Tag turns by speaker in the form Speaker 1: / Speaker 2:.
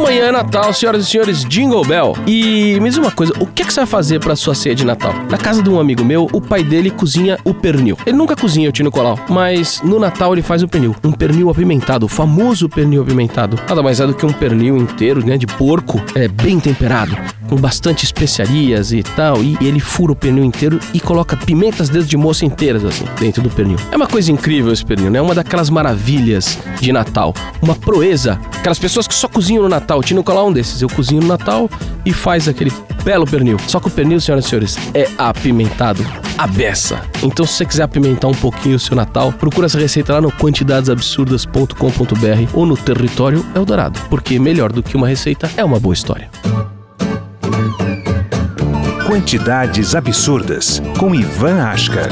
Speaker 1: Amanhã é Natal, senhoras e senhores, Jingle Bell. E me diz uma coisa, o que, é que você vai fazer pra sua ceia de Natal? Na casa de um amigo meu, o pai dele cozinha o pernil. Ele nunca cozinha o tino colau, mas no Natal ele faz o pernil. Um pernil apimentado, o famoso pernil apimentado. Nada mais é do que um pernil inteiro, né, de porco, é bem temperado com bastante especiarias e tal, e ele fura o pernil inteiro e coloca pimentas dedo de moça inteiras assim dentro do pernil. É uma coisa incrível esse pernil, né? É uma daquelas maravilhas de Natal, uma proeza. Aquelas pessoas que só cozinham no Natal, o Tino Colar um desses. Eu cozinho no Natal e faz aquele belo pernil. Só que o pernil, senhoras e senhores, é apimentado a beça. Então, se você quiser apimentar um pouquinho o seu Natal, procura essa receita lá no quantidadesabsurdas.com.br ou no Território Eldorado, porque melhor do que uma receita é uma boa história.
Speaker 2: Quantidades Absurdas, com Ivan Ashkar.